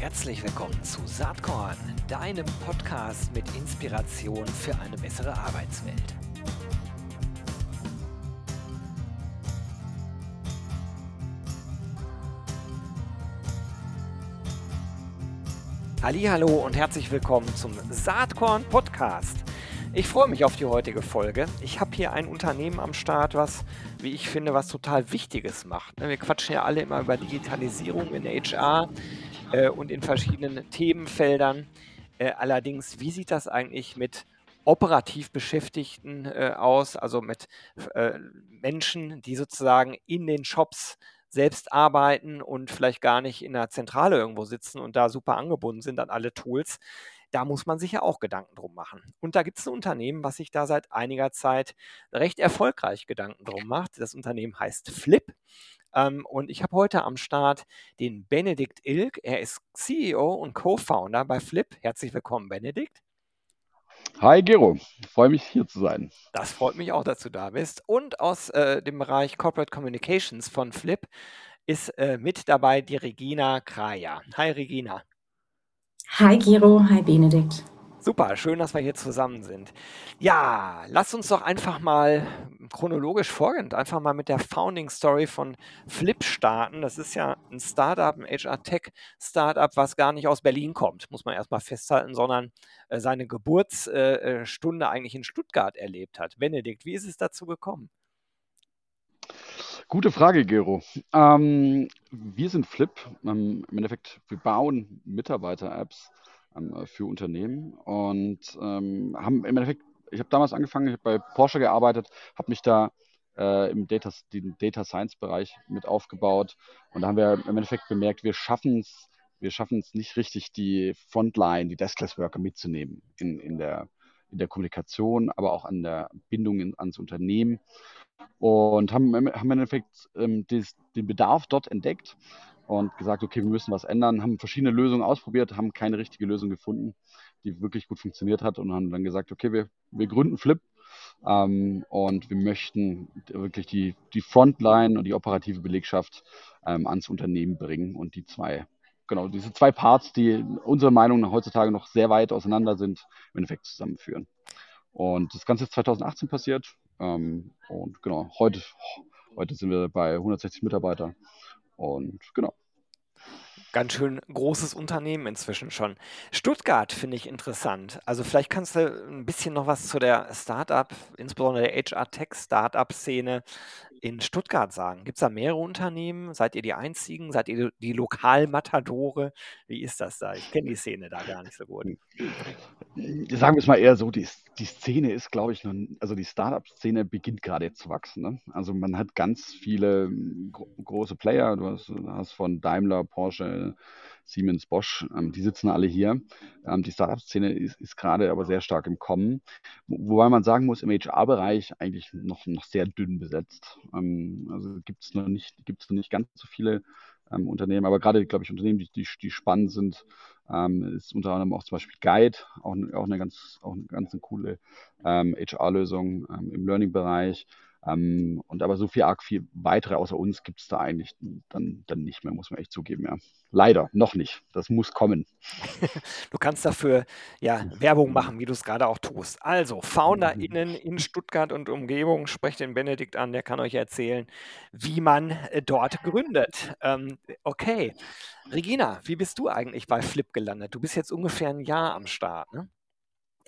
Herzlich willkommen zu Saatkorn, deinem Podcast mit Inspiration für eine bessere Arbeitswelt. Hallo und herzlich willkommen zum Saatkorn Podcast. Ich freue mich auf die heutige Folge. Ich habe hier ein Unternehmen am Start, was, wie ich finde, was total Wichtiges macht. Wir quatschen ja alle immer über Digitalisierung in HR äh, und in verschiedenen Themenfeldern. Äh, allerdings, wie sieht das eigentlich mit operativ Beschäftigten äh, aus, also mit äh, Menschen, die sozusagen in den Shops selbst arbeiten und vielleicht gar nicht in der Zentrale irgendwo sitzen und da super angebunden sind an alle Tools. Da muss man sich ja auch Gedanken drum machen. Und da gibt es ein Unternehmen, was sich da seit einiger Zeit recht erfolgreich Gedanken drum macht. Das Unternehmen heißt Flip. Ähm, und ich habe heute am Start den Benedikt Ilk. Er ist CEO und Co-Founder bei Flip. Herzlich willkommen, Benedikt. Hi Gero, freue mich hier zu sein. Das freut mich auch, dass du da bist. Und aus äh, dem Bereich Corporate Communications von Flip ist äh, mit dabei die Regina Kraja. Hi Regina. Hi Gero, hi Benedikt. Super, schön, dass wir hier zusammen sind. Ja, lass uns doch einfach mal chronologisch vorgehen, einfach mal mit der Founding Story von Flip starten. Das ist ja ein Startup, ein HR-Tech-Startup, was gar nicht aus Berlin kommt, muss man erstmal festhalten, sondern äh, seine Geburtsstunde äh, eigentlich in Stuttgart erlebt hat. Benedikt, wie ist es dazu gekommen? Gute Frage, Gero. Ähm, wir sind Flip. Ähm, Im Endeffekt, wir bauen Mitarbeiter-Apps für Unternehmen und ähm, haben im Endeffekt, ich habe damals angefangen, ich habe bei Porsche gearbeitet, habe mich da äh, im Data, Data Science Bereich mit aufgebaut und da haben wir im Endeffekt bemerkt, wir schaffen es, wir schaffen es nicht richtig, die Frontline, die Deskless Worker mitzunehmen in, in, der, in der Kommunikation, aber auch an der Bindung in, ans Unternehmen und haben, haben im Endeffekt ähm, des, den Bedarf dort entdeckt und gesagt, okay, wir müssen was ändern, haben verschiedene Lösungen ausprobiert, haben keine richtige Lösung gefunden, die wirklich gut funktioniert hat und haben dann gesagt, okay, wir, wir gründen Flip ähm, und wir möchten wirklich die, die Frontline und die operative Belegschaft ähm, ans Unternehmen bringen und die zwei, genau, diese zwei Parts, die unserer Meinung nach heutzutage noch sehr weit auseinander sind, im Endeffekt zusammenführen. Und das Ganze ist 2018 passiert ähm, und genau, heute, heute sind wir bei 160 Mitarbeitern und genau. Ganz schön großes Unternehmen inzwischen schon. Stuttgart finde ich interessant. Also vielleicht kannst du ein bisschen noch was zu der Startup, insbesondere der HR-Tech-Startup-Szene in Stuttgart sagen. Gibt es da mehrere Unternehmen? Seid ihr die einzigen? Seid ihr die Lokalmatadore? Wie ist das da? Ich kenne die Szene da gar nicht so gut. Sagen wir es mal eher so, die, die Szene ist, glaube ich, noch, also die Startup-Szene beginnt gerade jetzt zu wachsen. Ne? Also man hat ganz viele hm, gro große Player, du hast, hast, von Daimler, Porsche, Siemens, Bosch, ähm, die sitzen alle hier. Ähm, die Startup-Szene ist, ist gerade aber sehr stark im Kommen. Wobei man sagen muss, im HR-Bereich eigentlich noch, noch sehr dünn besetzt. Ähm, also gibt es noch, nicht, nicht ganz so viele ähm, Unternehmen, aber gerade, glaube ich, Unternehmen, die, die, die spannend sind, ähm, ist unter anderem auch zum Beispiel Guide, auch, auch eine ganz, auch eine ganz eine coole HR-Lösung im Learning-Bereich. Ähm, und aber so viel arg viel weitere außer uns gibt es da eigentlich dann, dann nicht mehr, muss man echt zugeben, ja. Leider, noch nicht. Das muss kommen. du kannst dafür ja Werbung machen, wie du es gerade auch tust. Also, FounderInnen in Stuttgart und Umgebung, sprecht den Benedikt an, der kann euch erzählen, wie man äh, dort gründet. Ähm, okay. Regina, wie bist du eigentlich bei Flip gelandet? Du bist jetzt ungefähr ein Jahr am Start, ne?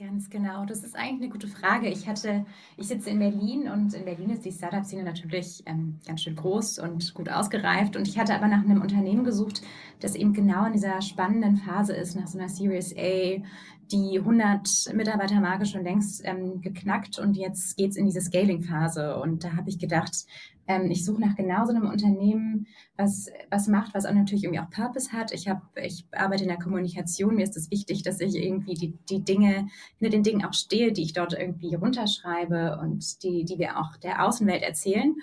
Ganz genau, das ist eigentlich eine gute Frage. Ich hatte, ich sitze in Berlin und in Berlin ist die Startup-Szene natürlich ähm, ganz schön groß und gut ausgereift. Und ich hatte aber nach einem Unternehmen gesucht, das eben genau in dieser spannenden Phase ist, nach so einer Series A, die 100 Mitarbeiter-Marke schon längst ähm, geknackt und jetzt geht es in diese Scaling-Phase. Und da habe ich gedacht, ähm, ich suche nach genau so einem Unternehmen, was, was macht, was auch natürlich irgendwie auch Purpose hat. Ich, hab, ich arbeite in der Kommunikation. Mir ist es wichtig, dass ich irgendwie die, die Dinge, hinter den Dingen auch stehe, die ich dort irgendwie runterschreibe und die, die wir auch der Außenwelt erzählen.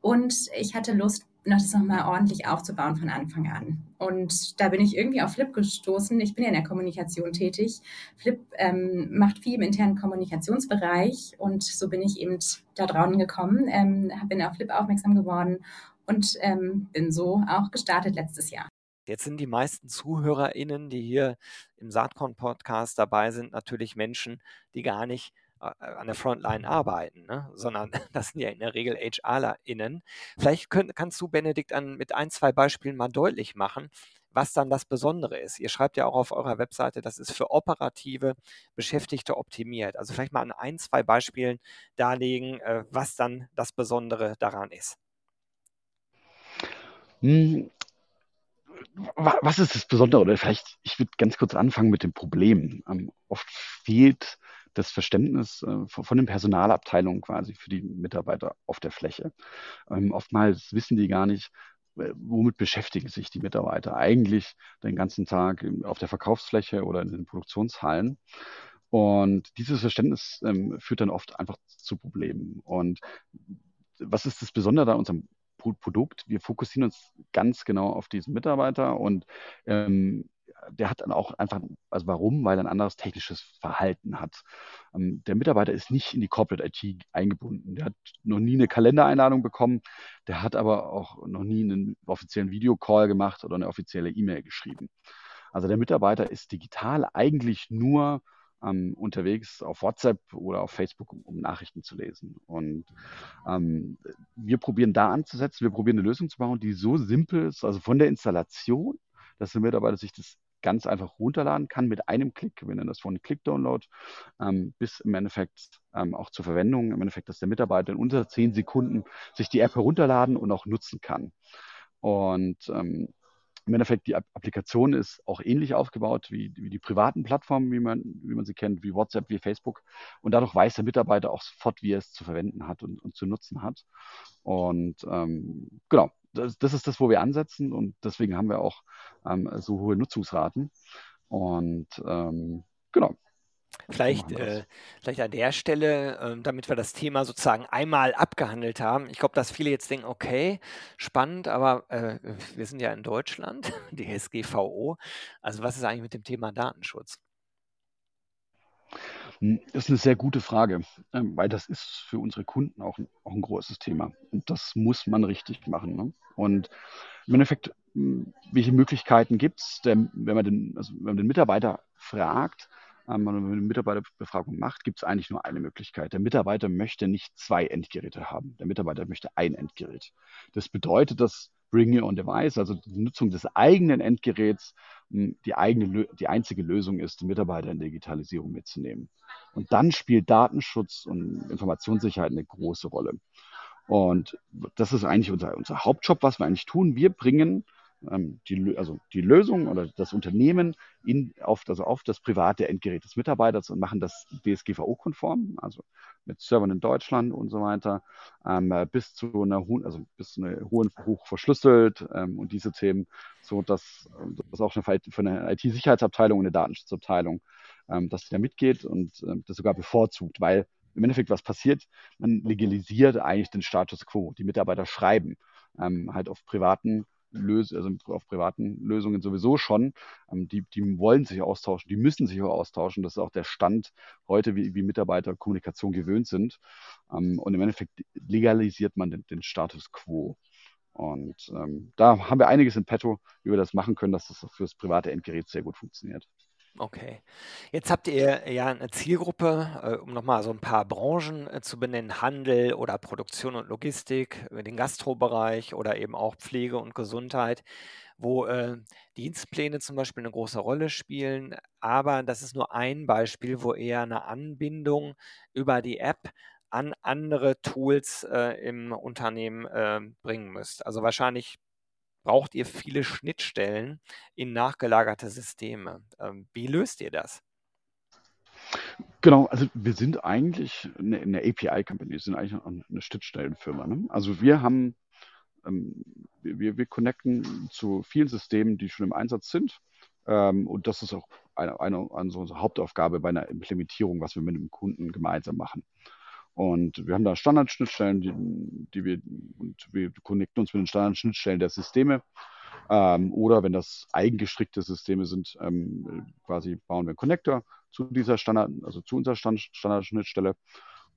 Und ich hatte Lust, noch das nochmal ordentlich aufzubauen von Anfang an. Und da bin ich irgendwie auf Flip gestoßen. Ich bin ja in der Kommunikation tätig. Flip ähm, macht viel im internen Kommunikationsbereich und so bin ich eben da draußen gekommen, ähm, bin auf Flip aufmerksam geworden und ähm, bin so auch gestartet letztes Jahr. Jetzt sind die meisten ZuhörerInnen, die hier im Saatkorn-Podcast dabei sind, natürlich Menschen, die gar nicht an der Frontline arbeiten, ne? sondern das sind ja in der Regel HRlerInnen. Vielleicht könnt, kannst du, Benedikt, an, mit ein, zwei Beispielen mal deutlich machen, was dann das Besondere ist. Ihr schreibt ja auch auf eurer Webseite, das ist für operative Beschäftigte optimiert. Also vielleicht mal an ein, zwei Beispielen darlegen, äh, was dann das Besondere daran ist. Hm, was ist das Besondere? Oder vielleicht, ich würde ganz kurz anfangen mit dem Problem. Ähm, oft fehlt das Verständnis äh, von, den Personalabteilungen quasi für die Mitarbeiter auf der Fläche. Ähm, oftmals wissen die gar nicht, äh, womit beschäftigen sich die Mitarbeiter eigentlich den ganzen Tag auf der Verkaufsfläche oder in den Produktionshallen. Und dieses Verständnis ähm, führt dann oft einfach zu Problemen. Und was ist das Besondere an unserem Produkt. Wir fokussieren uns ganz genau auf diesen Mitarbeiter und ähm, der hat dann auch einfach, also warum? Weil er ein anderes technisches Verhalten hat. Ähm, der Mitarbeiter ist nicht in die Corporate IT eingebunden. Der hat noch nie eine Kalendereinladung bekommen. Der hat aber auch noch nie einen offiziellen Videocall gemacht oder eine offizielle E-Mail geschrieben. Also der Mitarbeiter ist digital eigentlich nur ähm, unterwegs auf WhatsApp oder auf Facebook, um, um Nachrichten zu lesen. Und ähm, wir probieren da anzusetzen, wir probieren eine Lösung zu bauen, die so simpel ist, also von der Installation, dass der Mitarbeiter sich das ganz einfach runterladen kann mit einem Klick, wir nennen das von Click-Download, ähm, bis im Endeffekt ähm, auch zur Verwendung, im Endeffekt, dass der Mitarbeiter in unter zehn Sekunden sich die App herunterladen und auch nutzen kann. Und ähm, im Endeffekt, die Applikation ist auch ähnlich aufgebaut wie, wie die privaten Plattformen, wie man, wie man sie kennt, wie WhatsApp, wie Facebook. Und dadurch weiß der Mitarbeiter auch sofort, wie er es zu verwenden hat und, und zu nutzen hat. Und ähm, genau, das, das, ist das, wo wir ansetzen. Und deswegen haben wir auch ähm, so hohe Nutzungsraten. Und ähm, genau, Vielleicht, äh, vielleicht an der Stelle, äh, damit wir das Thema sozusagen einmal abgehandelt haben. Ich glaube, dass viele jetzt denken, okay, spannend, aber äh, wir sind ja in Deutschland, die SGVO. Also was ist eigentlich mit dem Thema Datenschutz? Hm, das ist eine sehr gute Frage, ähm, weil das ist für unsere Kunden auch ein, auch ein großes Thema. Und das muss man richtig machen. Ne? Und im Endeffekt, hm, welche Möglichkeiten gibt es, wenn, man den, also wenn man den Mitarbeiter fragt, ähm, wenn man eine Mitarbeiterbefragung macht, gibt es eigentlich nur eine Möglichkeit. Der Mitarbeiter möchte nicht zwei Endgeräte haben. Der Mitarbeiter möchte ein Endgerät. Das bedeutet, dass Bring Your Own Device, also die Nutzung des eigenen Endgeräts, hm, die, eigene, die einzige Lösung ist, den Mitarbeiter in Digitalisierung mitzunehmen. Und dann spielt Datenschutz und Informationssicherheit eine große Rolle. Und das ist eigentlich unser, unser Hauptjob, was wir eigentlich tun. Wir bringen ähm, die, also die Lösung oder das Unternehmen in, auf, also auf das private Endgerät des Mitarbeiters und machen das DSGVO-konform, also mit Servern in Deutschland und so weiter, ähm, bis zu einer hohen, also bis zu einer hohen hoch verschlüsselt ähm, und diese Themen, so dass das auch eine, für eine IT-Sicherheitsabteilung und eine Datenschutzabteilung, ähm, dass sie da mitgeht und ähm, das sogar bevorzugt, weil im Endeffekt was passiert, man legalisiert eigentlich den Status quo. Die Mitarbeiter schreiben ähm, halt auf privaten Lös also auf privaten Lösungen sowieso schon. Ähm, die, die wollen sich austauschen, die müssen sich auch austauschen. Das ist auch der Stand heute, wie, wie Mitarbeiter Kommunikation gewöhnt sind. Ähm, und im Endeffekt legalisiert man den, den Status quo. Und ähm, da haben wir einiges in petto, wie wir das machen können, dass das fürs private Endgerät sehr gut funktioniert. Okay. Jetzt habt ihr ja eine Zielgruppe, äh, um nochmal so ein paar Branchen äh, zu benennen, Handel oder Produktion und Logistik, äh, den Gastrobereich oder eben auch Pflege und Gesundheit, wo äh, Dienstpläne zum Beispiel eine große Rolle spielen. Aber das ist nur ein Beispiel, wo eher eine Anbindung über die App an andere Tools äh, im Unternehmen äh, bringen müsst. Also wahrscheinlich braucht ihr viele Schnittstellen in nachgelagerte Systeme. Ähm, wie löst ihr das? Genau, also wir sind eigentlich eine, eine API-Company, wir sind eigentlich eine Schnittstellenfirma. Ne? Also wir haben, ähm, wir, wir connecten zu vielen Systemen, die schon im Einsatz sind. Ähm, und das ist auch eine, eine, eine unsere Hauptaufgabe bei einer Implementierung, was wir mit dem Kunden gemeinsam machen. Und wir haben da Standardschnittstellen, die, die wir, und wir connecten uns mit den Standardschnittstellen der Systeme. Ähm, oder wenn das eigengestrickte Systeme sind, ähm, quasi bauen wir einen Connector zu dieser Standard, also zu unserer Stand, Standardschnittstelle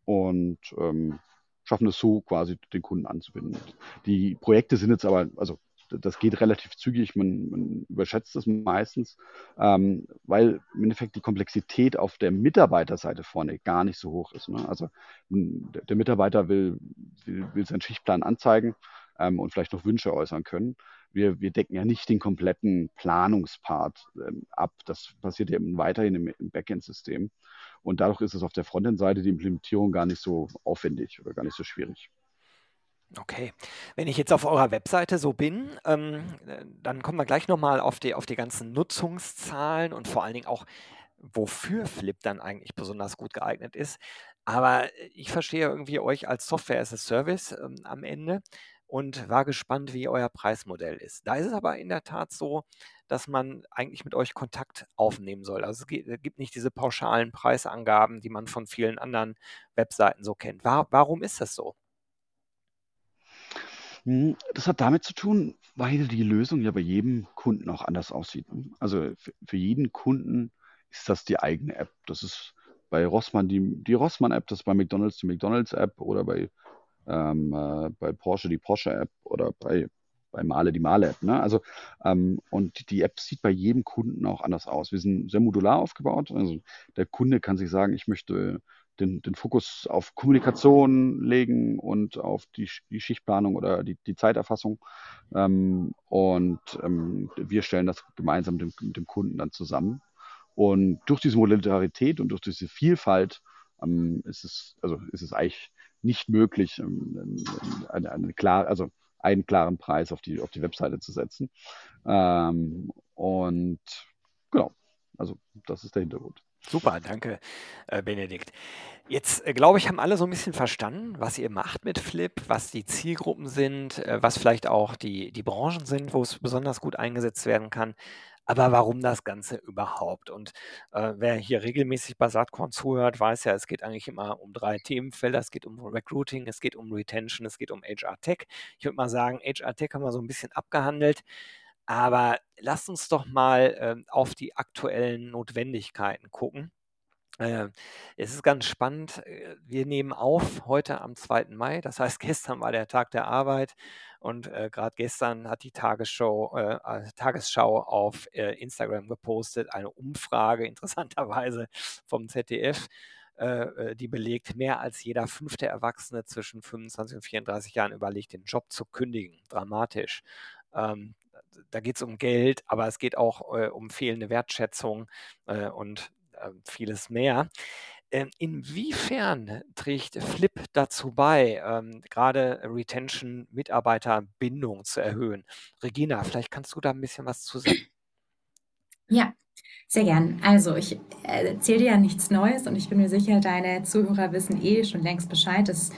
und ähm, schaffen es so quasi den Kunden anzubinden. Die Projekte sind jetzt aber, also das geht relativ zügig, man, man überschätzt es meistens, ähm, weil im Endeffekt die Komplexität auf der Mitarbeiterseite vorne gar nicht so hoch ist. Ne? Also der Mitarbeiter will, will, will seinen Schichtplan anzeigen ähm, und vielleicht noch Wünsche äußern können. Wir, wir decken ja nicht den kompletten Planungspart ähm, ab. Das passiert ja weiterhin im, im Backend-System. Und dadurch ist es auf der Frontend-Seite die Implementierung gar nicht so aufwendig oder gar nicht so schwierig. Okay. Wenn ich jetzt auf eurer Webseite so bin, ähm, dann kommen wir gleich nochmal auf die, auf die ganzen Nutzungszahlen und vor allen Dingen auch, wofür Flip dann eigentlich besonders gut geeignet ist. Aber ich verstehe irgendwie euch als Software as a Service ähm, am Ende und war gespannt, wie euer Preismodell ist. Da ist es aber in der Tat so, dass man eigentlich mit euch Kontakt aufnehmen soll. Also es gibt nicht diese pauschalen Preisangaben, die man von vielen anderen Webseiten so kennt. warum ist das so? Hm, das hat damit zu tun, weil die Lösung ja bei jedem Kunden auch anders aussieht. Ne? Also für jeden Kunden ist das die eigene App. Das ist bei Rossmann die, die Rossmann-App, das ist bei McDonalds die McDonalds-App oder bei, ähm, äh, bei Porsche die Porsche-App oder bei, bei Male die Male-App. Ne? Also, ähm, und die App sieht bei jedem Kunden auch anders aus. Wir sind sehr modular aufgebaut. Also der Kunde kann sich sagen, ich möchte den, den Fokus auf Kommunikation legen und auf die, die Schichtplanung oder die, die Zeiterfassung. Ähm, und ähm, wir stellen das gemeinsam mit dem, mit dem, Kunden dann zusammen. Und durch diese Modularität und durch diese Vielfalt ähm, ist, es, also ist es eigentlich nicht möglich, ähm, eine, eine klar, also einen klaren Preis auf die, auf die Webseite zu setzen. Ähm, und genau, also das ist der Hintergrund. Super, danke, äh, Benedikt. Jetzt, äh, glaube ich, haben alle so ein bisschen verstanden, was ihr macht mit Flip, was die Zielgruppen sind, äh, was vielleicht auch die, die Branchen sind, wo es besonders gut eingesetzt werden kann. Aber warum das Ganze überhaupt? Und wer hier regelmäßig bei Saatkorn zuhört, weiß ja, es geht eigentlich immer um drei Themenfelder. Es geht um Recruiting, es geht um Retention, es geht um HR Tech. Ich würde mal sagen, HR Tech haben wir so ein bisschen abgehandelt. Aber lasst uns doch mal äh, auf die aktuellen Notwendigkeiten gucken. Äh, es ist ganz spannend. Äh, wir nehmen auf heute am 2. Mai. Das heißt, gestern war der Tag der Arbeit und äh, gerade gestern hat die Tagesschau, äh, äh, Tagesschau auf äh, Instagram gepostet, eine Umfrage interessanterweise vom ZDF, die belegt, mehr als jeder fünfte Erwachsene zwischen 25 und 34 Jahren überlegt, den Job zu kündigen. Dramatisch. Ähm, da geht es um Geld, aber es geht auch äh, um fehlende Wertschätzung äh, und äh, vieles mehr. Ähm, inwiefern trägt Flip dazu bei, ähm, gerade Retention, Mitarbeiterbindung zu erhöhen? Regina, vielleicht kannst du da ein bisschen was zu sagen. Ja, sehr gern. Also ich erzähle dir ja nichts Neues und ich bin mir sicher, deine Zuhörer wissen eh schon längst Bescheid, dass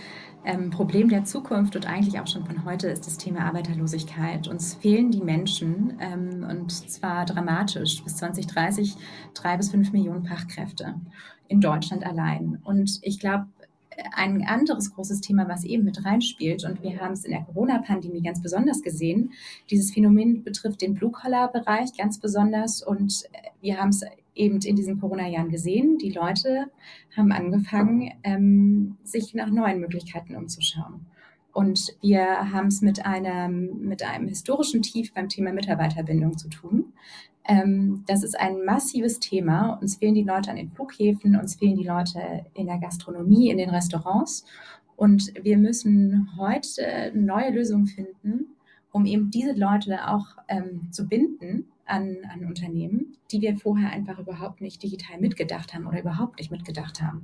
ähm, Problem der Zukunft und eigentlich auch schon von heute ist das Thema Arbeiterlosigkeit. Uns fehlen die Menschen ähm, und zwar dramatisch. Bis 2030 drei bis fünf Millionen Fachkräfte in Deutschland allein. Und ich glaube, ein anderes großes Thema, was eben mit reinspielt, und wir haben es in der Corona-Pandemie ganz besonders gesehen, dieses Phänomen betrifft den Blue-Collar-Bereich ganz besonders und wir haben es eben in diesen Corona-Jahren gesehen. Die Leute haben angefangen, ähm, sich nach neuen Möglichkeiten umzuschauen. Und wir haben es mit einem, mit einem historischen Tief beim Thema Mitarbeiterbindung zu tun. Ähm, das ist ein massives Thema. Uns fehlen die Leute an den Flughäfen, uns fehlen die Leute in der Gastronomie, in den Restaurants. Und wir müssen heute neue Lösungen finden, um eben diese Leute auch ähm, zu binden an, an Unternehmen, die wir vorher einfach überhaupt nicht digital mitgedacht haben oder überhaupt nicht mitgedacht haben.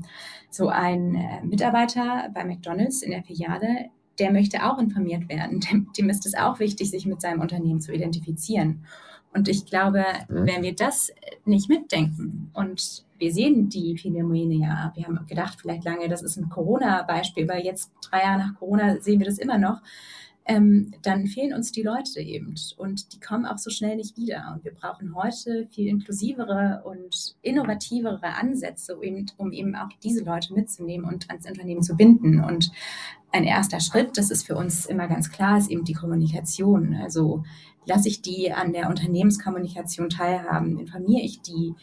So ein äh, Mitarbeiter bei McDonald's in der Filiale, der möchte auch informiert werden. Dem, dem ist es auch wichtig, sich mit seinem Unternehmen zu identifizieren. Und ich glaube, mhm. wenn wir das nicht mitdenken und wir sehen die Phänomene ja, wir haben gedacht vielleicht lange, das ist ein Corona-Beispiel, weil jetzt drei Jahre nach Corona sehen wir das immer noch ähm, dann fehlen uns die Leute eben und die kommen auch so schnell nicht wieder. Und wir brauchen heute viel inklusivere und innovativere Ansätze, um, um eben auch diese Leute mitzunehmen und ans Unternehmen zu binden. Und ein erster Schritt, das ist für uns immer ganz klar, ist eben die Kommunikation. Also lasse ich die an der Unternehmenskommunikation teilhaben, informiere ich die,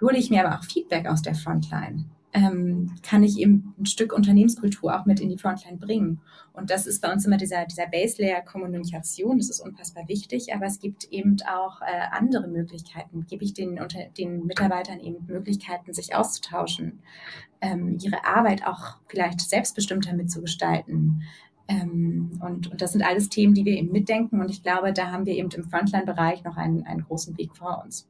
hole ich mir aber auch Feedback aus der Frontline. Ähm, kann ich eben ein Stück Unternehmenskultur auch mit in die Frontline bringen. Und das ist bei uns immer dieser, dieser Base-Layer-Kommunikation, das ist unfassbar wichtig, aber es gibt eben auch äh, andere Möglichkeiten. Gebe ich den, unter, den Mitarbeitern eben Möglichkeiten, sich auszutauschen, ähm, ihre Arbeit auch vielleicht selbstbestimmter mitzugestalten. Ähm, und, und das sind alles Themen, die wir eben mitdenken. Und ich glaube, da haben wir eben im Frontline-Bereich noch einen, einen großen Weg vor uns.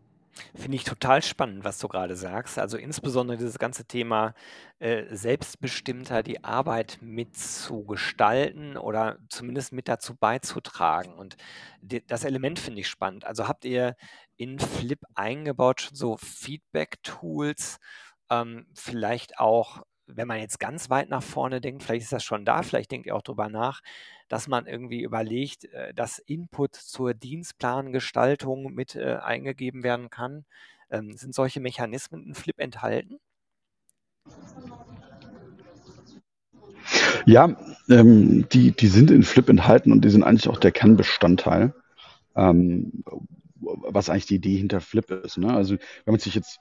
Finde ich total spannend, was du gerade sagst. Also insbesondere dieses ganze Thema äh, selbstbestimmter die Arbeit mitzugestalten oder zumindest mit dazu beizutragen. Und die, das Element finde ich spannend. Also habt ihr in Flip eingebaut so Feedback-Tools, ähm, vielleicht auch wenn man jetzt ganz weit nach vorne denkt, vielleicht ist das schon da, vielleicht denkt ihr auch drüber nach, dass man irgendwie überlegt, äh, dass Input zur Dienstplangestaltung mit äh, eingegeben werden kann. Ähm, sind solche Mechanismen in Flip enthalten? Ja, ähm, die, die sind in Flip enthalten und die sind eigentlich auch der Kernbestandteil, ähm, was eigentlich die Idee hinter Flip ist. Ne? Also wenn man sich jetzt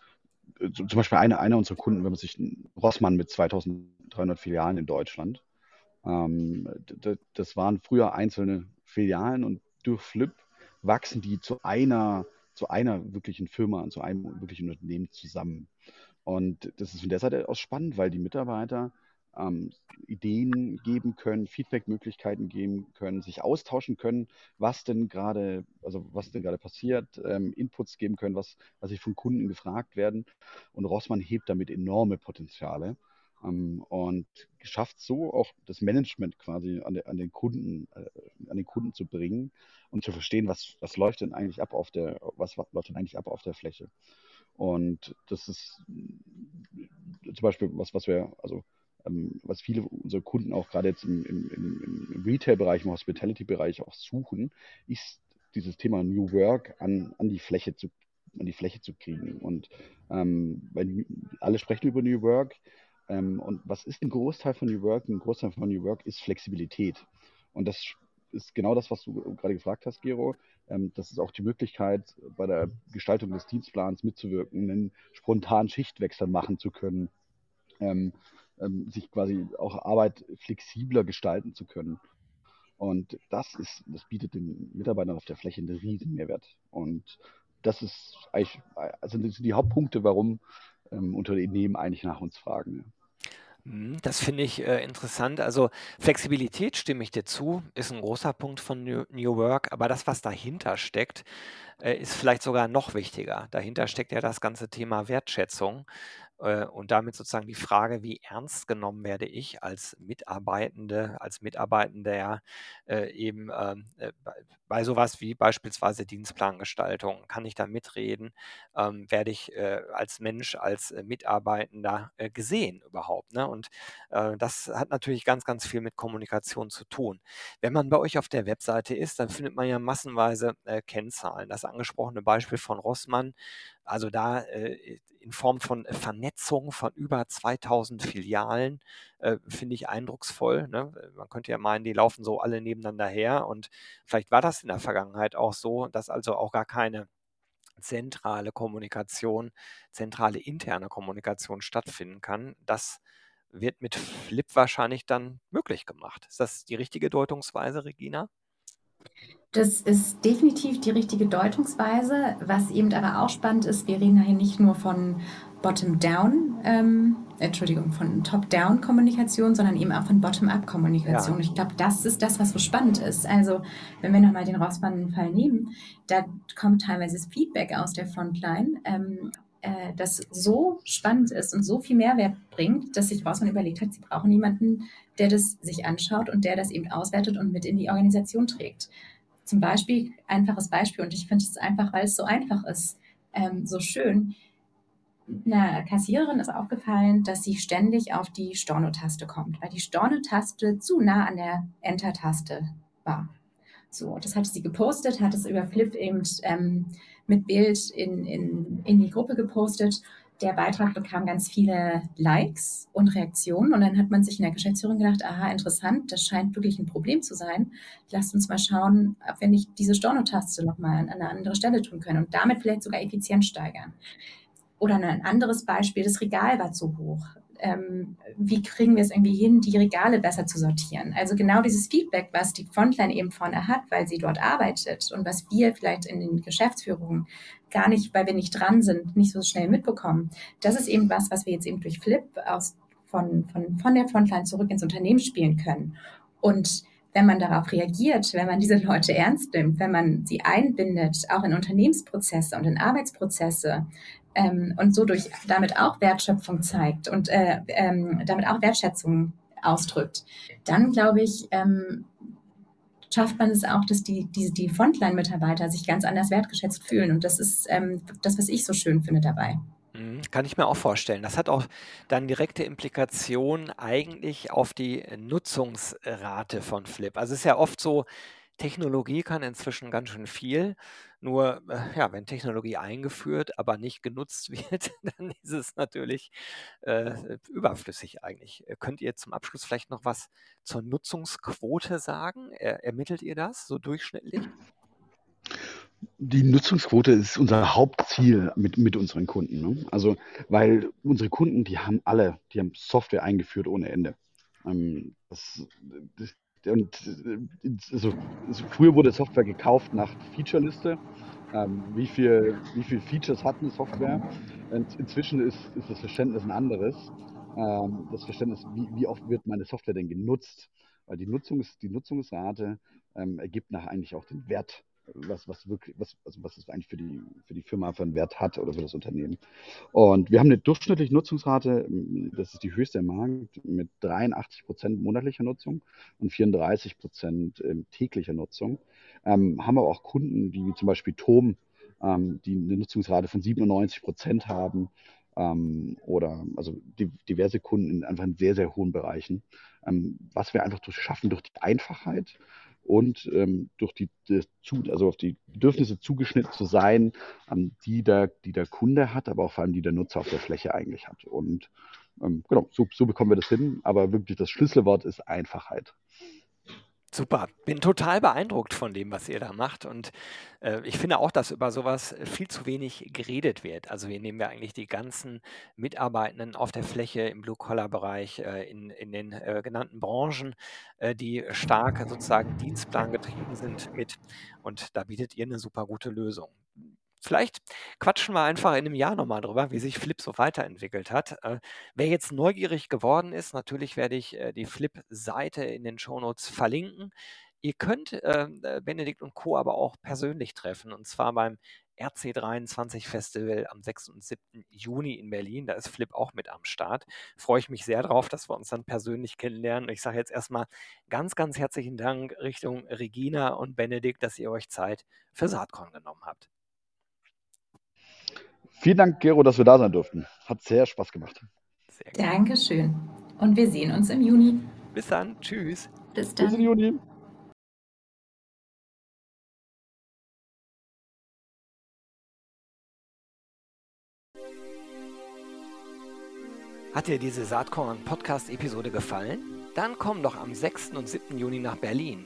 zum Beispiel einer, einer unserer Kunden, wenn man sich Rossmann mit 2300 Filialen in Deutschland, ähm, das waren früher einzelne Filialen und durch Flip wachsen die zu einer, zu einer wirklichen Firma, zu einem wirklichen Unternehmen zusammen. Und das ist von der Seite aus spannend, weil die Mitarbeiter ähm, Ideen geben können, Feedback-Möglichkeiten geben können, sich austauschen können, was denn gerade, also was denn gerade passiert, ähm, Inputs geben können, was, was sich von Kunden gefragt werden. Und Rossmann hebt damit enorme Potenziale ähm, und schafft so auch das Management quasi an, de, an den Kunden, äh, an den Kunden zu bringen und zu verstehen, was, was läuft denn eigentlich ab auf der, was, was läuft denn eigentlich ab auf der Fläche. Und das ist zum Beispiel was, was wir, also was viele unserer Kunden auch gerade jetzt im, im, im Retail-Bereich, im Hospitality-Bereich auch suchen, ist dieses Thema New Work an, an die Fläche zu an die Fläche zu kriegen. Und ähm, weil alle sprechen über New Work. Ähm, und was ist ein Großteil von New Work? Ein Großteil von New Work ist Flexibilität. Und das ist genau das, was du gerade gefragt hast, Gero. Ähm, das ist auch die Möglichkeit, bei der Gestaltung des Dienstplans mitzuwirken, einen spontanen Schichtwechsel machen zu können. Ähm, ähm, sich quasi auch Arbeit flexibler gestalten zu können. Und das ist, das bietet den Mitarbeitern auf der Fläche einen riesen Mehrwert. Und das ist eigentlich, also sind die Hauptpunkte, warum ähm, Unternehmen eigentlich nach uns fragen. Mhm, das finde ich äh, interessant. Also Flexibilität stimme ich dir zu, ist ein großer Punkt von New, New Work, aber das, was dahinter steckt, äh, ist vielleicht sogar noch wichtiger. Dahinter steckt ja das ganze Thema Wertschätzung. Äh, und damit sozusagen die Frage, wie ernst genommen werde ich als Mitarbeitende, als Mitarbeitender äh, eben ähm, äh, bei sowas wie beispielsweise Dienstplangestaltung, kann ich da mitreden, ähm, werde ich als Mensch, als Mitarbeitender gesehen überhaupt. Ne? Und das hat natürlich ganz, ganz viel mit Kommunikation zu tun. Wenn man bei euch auf der Webseite ist, dann findet man ja massenweise Kennzahlen. Das angesprochene Beispiel von Rossmann, also da in Form von Vernetzung von über 2000 Filialen, äh, finde ich eindrucksvoll. Ne? Man könnte ja meinen, die laufen so alle nebeneinander her und vielleicht war das in der Vergangenheit auch so, dass also auch gar keine zentrale Kommunikation, zentrale interne Kommunikation stattfinden kann. Das wird mit Flip wahrscheinlich dann möglich gemacht. Ist das die richtige Deutungsweise, Regina? Das ist definitiv die richtige Deutungsweise. Was eben aber auch spannend ist, wir reden hier nicht nur von Bottom-Down, ähm, Entschuldigung, von Top-Down-Kommunikation, sondern eben auch von Bottom-Up-Kommunikation. Ja. Ich glaube, das ist das, was so spannend ist. Also, wenn wir nochmal den Rossmann-Fall nehmen, da kommt teilweise das Feedback aus der Frontline, ähm, äh, das so spannend ist und so viel Mehrwert bringt, dass sich Rossmann überlegt hat, sie brauchen jemanden, der das sich anschaut und der das eben auswertet und mit in die Organisation trägt zum Beispiel, einfaches Beispiel, und ich finde es einfach, weil es so einfach ist, ähm, so schön. Einer Kassiererin ist aufgefallen, dass sie ständig auf die Storno-Taste kommt, weil die Storno-Taste zu nah an der Enter-Taste war. So, das hatte sie gepostet, hat es über Flip eben ähm, mit Bild in, in, in die Gruppe gepostet der Beitrag bekam ganz viele Likes und Reaktionen und dann hat man sich in der Geschäftsführung gedacht, aha, interessant, das scheint wirklich ein Problem zu sein. Lasst uns mal schauen, ob wir nicht diese Storno-Taste nochmal an eine andere Stelle tun können und damit vielleicht sogar Effizienz steigern. Oder ein anderes Beispiel, das Regal war zu hoch. Ähm, wie kriegen wir es irgendwie hin, die Regale besser zu sortieren. Also genau dieses Feedback, was die Frontline eben vorne hat, weil sie dort arbeitet und was wir vielleicht in den Geschäftsführungen gar nicht, weil wir nicht dran sind, nicht so schnell mitbekommen. Das ist eben was, was wir jetzt eben durch Flip aus, von, von, von der Frontline zurück ins Unternehmen spielen können. Und wenn man darauf reagiert, wenn man diese Leute ernst nimmt, wenn man sie einbindet, auch in Unternehmensprozesse und in Arbeitsprozesse ähm, und so durch damit auch Wertschöpfung zeigt und äh, ähm, damit auch Wertschätzung ausdrückt, dann glaube ich, ähm, schafft man es auch, dass die, die, die Frontline-Mitarbeiter sich ganz anders wertgeschätzt fühlen. Und das ist ähm, das, was ich so schön finde dabei. Mhm, kann ich mir auch vorstellen. Das hat auch dann direkte Implikationen eigentlich auf die Nutzungsrate von Flip. Also es ist ja oft so, Technologie kann inzwischen ganz schön viel. Nur, äh, ja, wenn Technologie eingeführt, aber nicht genutzt wird, dann ist es natürlich äh, überflüssig eigentlich. Äh, könnt ihr zum Abschluss vielleicht noch was zur Nutzungsquote sagen? Er, ermittelt ihr das so durchschnittlich? Die Nutzungsquote ist unser Hauptziel mit, mit unseren Kunden. Ne? Also, weil unsere Kunden, die haben alle, die haben Software eingeführt ohne Ende. Ähm, das, das, und also, also früher wurde Software gekauft nach Featureliste. Ähm, wie, viel, wie viel Features hat eine Software? Und inzwischen ist, ist das Verständnis ein anderes. Ähm, das Verständnis, wie, wie oft wird meine Software denn genutzt? Weil die, Nutzungs, die Nutzungsrate ähm, ergibt nach eigentlich auch den Wert was, was wirklich, was, also was es eigentlich für die, für die Firma für einen Wert hat oder für das Unternehmen. Und wir haben eine durchschnittliche Nutzungsrate, das ist die höchste im Markt, mit 83 Prozent monatlicher Nutzung und 34 Prozent ähm, täglicher Nutzung. Ähm, haben aber auch Kunden, die zum Beispiel Tom, ähm, die eine Nutzungsrate von 97 Prozent haben ähm, oder also die, diverse Kunden in einfach in sehr, sehr hohen Bereichen. Ähm, was wir einfach durch schaffen durch die Einfachheit und ähm, durch die, die, also auf die Bedürfnisse zugeschnitten zu sein, die, der, die der Kunde hat, aber auch vor allem die der Nutzer auf der Fläche eigentlich hat. Und ähm, genau, so, so bekommen wir das hin. Aber wirklich das Schlüsselwort ist Einfachheit. Super, bin total beeindruckt von dem, was ihr da macht. Und äh, ich finde auch, dass über sowas viel zu wenig geredet wird. Also hier nehmen wir eigentlich die ganzen Mitarbeitenden auf der Fläche im Blue-Collar-Bereich, äh, in, in den äh, genannten Branchen, äh, die stark sozusagen Dienstplan getrieben sind mit. Und da bietet ihr eine super gute Lösung. Vielleicht quatschen wir einfach in einem Jahr nochmal drüber, wie sich Flip so weiterentwickelt hat. Äh, wer jetzt neugierig geworden ist, natürlich werde ich äh, die Flip-Seite in den Shownotes verlinken. Ihr könnt äh, äh Benedikt und Co. aber auch persönlich treffen, und zwar beim RC23 Festival am 6. und 7. Juni in Berlin. Da ist Flip auch mit am Start. Freue ich mich sehr drauf, dass wir uns dann persönlich kennenlernen. Ich sage jetzt erstmal ganz, ganz herzlichen Dank Richtung Regina und Benedikt, dass ihr euch Zeit für Saatkorn genommen habt. Vielen Dank, Gero, dass wir da sein durften. Hat sehr Spaß gemacht. Sehr Dankeschön. Und wir sehen uns im Juni. Bis dann. Tschüss. Bis dann. Bis im Juni. Hat dir diese Saatkorn-Podcast-Episode gefallen? Dann komm doch am 6. und 7. Juni nach Berlin.